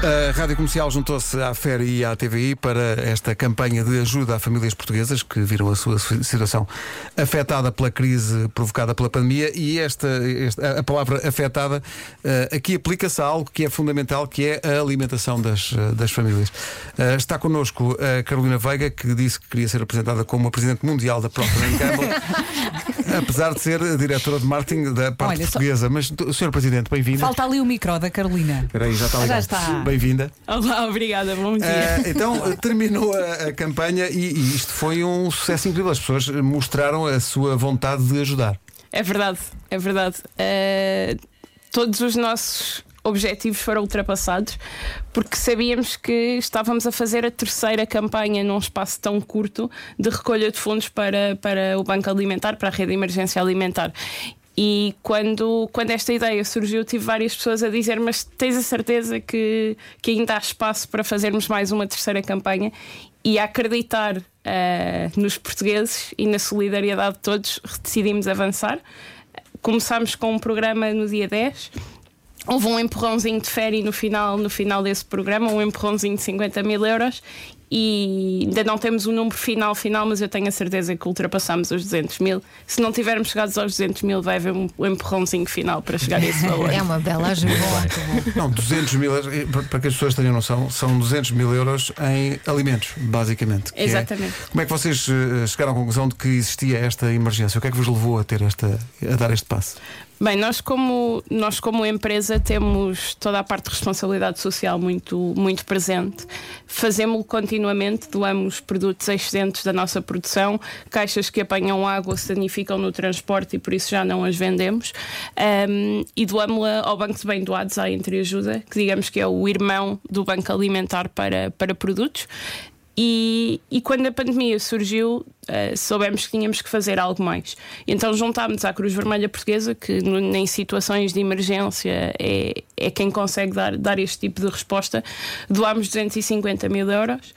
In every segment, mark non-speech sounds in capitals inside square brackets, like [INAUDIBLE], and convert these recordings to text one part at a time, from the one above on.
A Rádio Comercial juntou-se à FER e à TVI para esta campanha de ajuda a famílias portuguesas que viram a sua situação afetada pela crise provocada pela pandemia e esta, esta a palavra afetada uh, aqui aplica-se a algo que é fundamental, que é a alimentação das, uh, das famílias. Uh, está connosco a Carolina Veiga, que disse que queria ser apresentada como a Presidente Mundial da Procter Gamble. [LAUGHS] apesar de ser diretora de marketing da parte Olha, portuguesa. Só... Mas, Sr. Presidente, bem-vinda. Falta ali o micro da Carolina. Espera aí, já está ligado. Já está. Bem-vinda. Olá, obrigada, bom dia. Uh, então, terminou a, a campanha e, e, isto foi um sucesso incrível. As pessoas mostraram a sua vontade de ajudar. É verdade, é verdade. Uh, todos os nossos objetivos foram ultrapassados porque sabíamos que estávamos a fazer a terceira campanha num espaço tão curto de recolha de fundos para, para o Banco Alimentar, para a rede de emergência alimentar. E quando, quando esta ideia surgiu, tive várias pessoas a dizer: Mas tens a certeza que, que ainda há espaço para fazermos mais uma terceira campanha? E a acreditar uh, nos portugueses e na solidariedade de todos, decidimos avançar. Começámos com um programa no dia 10 houve um empurrãozinho de férias no final, no final desse programa, um empurrãozinho de 50 mil euros e ainda não temos o número final final, mas eu tenho a certeza que ultrapassamos os 200 mil. Se não tivermos chegado aos 200 mil, vai haver um, empurrãozinho final para chegar a esse [LAUGHS] valor. É uma bela ajuda. não, 200 mil, eh, para que as pessoas tenham noção, são 200 mil euros em alimentos, basicamente. É Exatamente. É, como é que vocês eh, chegaram à conclusão de que existia esta emergência? O que é que vos levou a ter esta, a dar este passo? Bem, nós como, nós como empresa temos toda a parte de responsabilidade social muito, muito presente. Fazemos-lo continuamente, doamos produtos excedentes da nossa produção, caixas que apanham água se danificam no transporte e por isso já não as vendemos. Um, e doamos-la ao Banco de Bem Doados, à Entreajuda, que digamos que é o irmão do Banco Alimentar para, para produtos. E, e, quando a pandemia surgiu, uh, soubemos que tínhamos que fazer algo mais. Então juntámos à Cruz Vermelha Portuguesa, que em situações de emergência é, é quem consegue dar, dar este tipo de resposta. Doámos 250 mil euros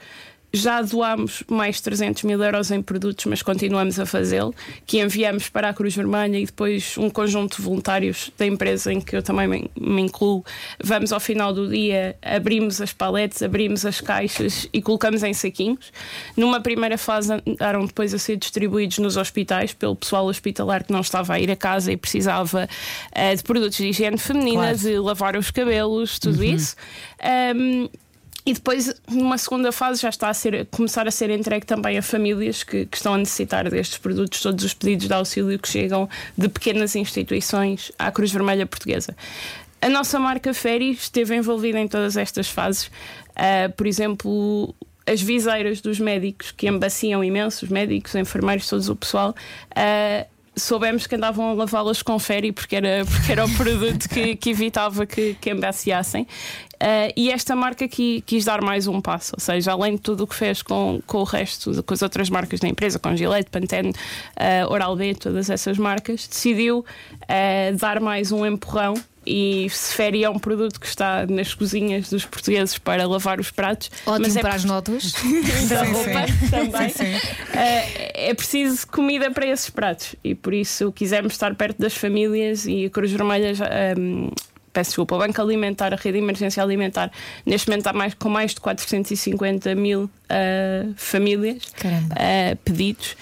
já doámos mais 300 mil euros em produtos, mas continuamos a fazê-lo, que enviamos para a Cruz Vermelha e depois um conjunto de voluntários da empresa em que eu também me, incluo. Vamos ao final do dia, abrimos as paletes, abrimos as caixas e colocamos em saquinhos. Numa primeira fase, andaram depois a ser distribuídos nos hospitais pelo pessoal hospitalar que não estava a ir a casa e precisava uh, de produtos de higiene feminina, claro. de lavar os cabelos, tudo uhum. isso. Um, e depois, numa segunda fase, já está a ser, começar a ser entregue também a famílias que, que, estão a necessitar destes produtos, todos os pedidos de auxílio que chegam de pequenas instituições à Cruz Vermelha Portuguesa. A nossa marca Ferry esteve envolvida em todas estas fases. Uh, por exemplo, as viseiras dos médicos que embaciam imenso, os médicos, enfermeiros, todo o pessoal. Uh, soubemos que andavam a lavá-las com ferry porque era, porque era o produto que, que evitava que, que embaciassem. Uh, e esta marca aqui quis dar mais um passo, ou seja, além de tudo o que fez com, com o resto, com as outras marcas da empresa, com Gillette, Pantene, uh, Oral-B, todas essas marcas, decidiu uh, dar mais um empurrão e Sferi é um produto que está nas cozinhas dos portugueses para lavar os pratos. Ótimo mas é para as notas [LAUGHS] da roupa sim. também. Sim, sim. Uh, é preciso comida para esses pratos e por isso quisemos estar perto das famílias e a Cruz Vermelha um, peço desculpa, o Banco Alimentar, a rede de emergência alimentar, neste momento está mais, com mais de 450 mil uh, famílias uh, pedidos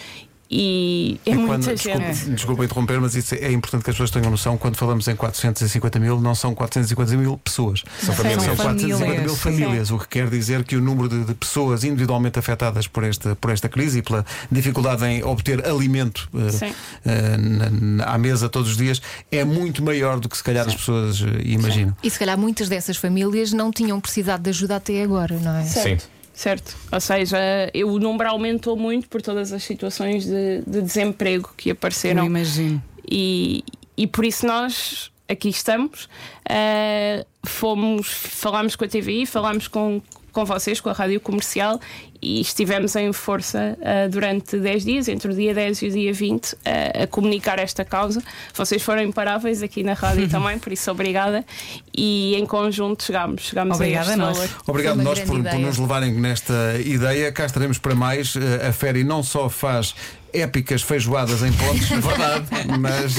e é, é muita quando, gente. Desculpa, desculpa, interromper, mas isso é importante que as pessoas tenham noção. Quando falamos em 450 mil, não são 450 mil pessoas, são, famílias. são 450 mil famílias, Sim. o que quer dizer que o número de, de, pessoas individualmente afetadas por esta, por esta crise e pela dificuldade em obter alimento uh, uh, na, à mesa todos os dias é muito maior do que se calhar Sim. as pessoas uh, imaginam. E se calhar muitas dessas famílias não tinham precisado de ajuda até agora, não é? Sim. Certo. Ou seja, o número aumentou muito por todas as situações de, de desemprego que apareceram. Eu imagino. E, e por isso nós aqui estamos. Uh, fomos, falámos com a TVI, falámos com, com vocês, com a rádio comercial, e estivemos em força uh, durante 10 dias, entre o dia 10 e o dia 20, uh, eh, a comunicar esta causa. Vocês foram imparáveis aqui na rádio [LAUGHS] também, por isso obrigada. E em conjunto chegámos, chegámos obrigada a nós. Obrigado Obrigado nós por, por, nos levarem nesta ideia. Cá estaremos para mais. Eh, a Féri não só faz épicas feijoadas em pontos, [LAUGHS] verdade, mas,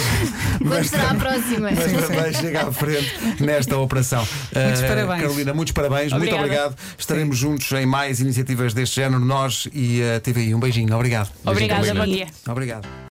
mas, será a próxima. mas também chega à frente nesta operação. Muitos uh, parabéns. Carolina, muitos parabéns, Obrigada. muito obrigado. Estaremos Sim. juntos em mais iniciativas deste deste género, nós e a TVI. Um beijinho, obrigado. Obrigada, bom dia. Obrigado.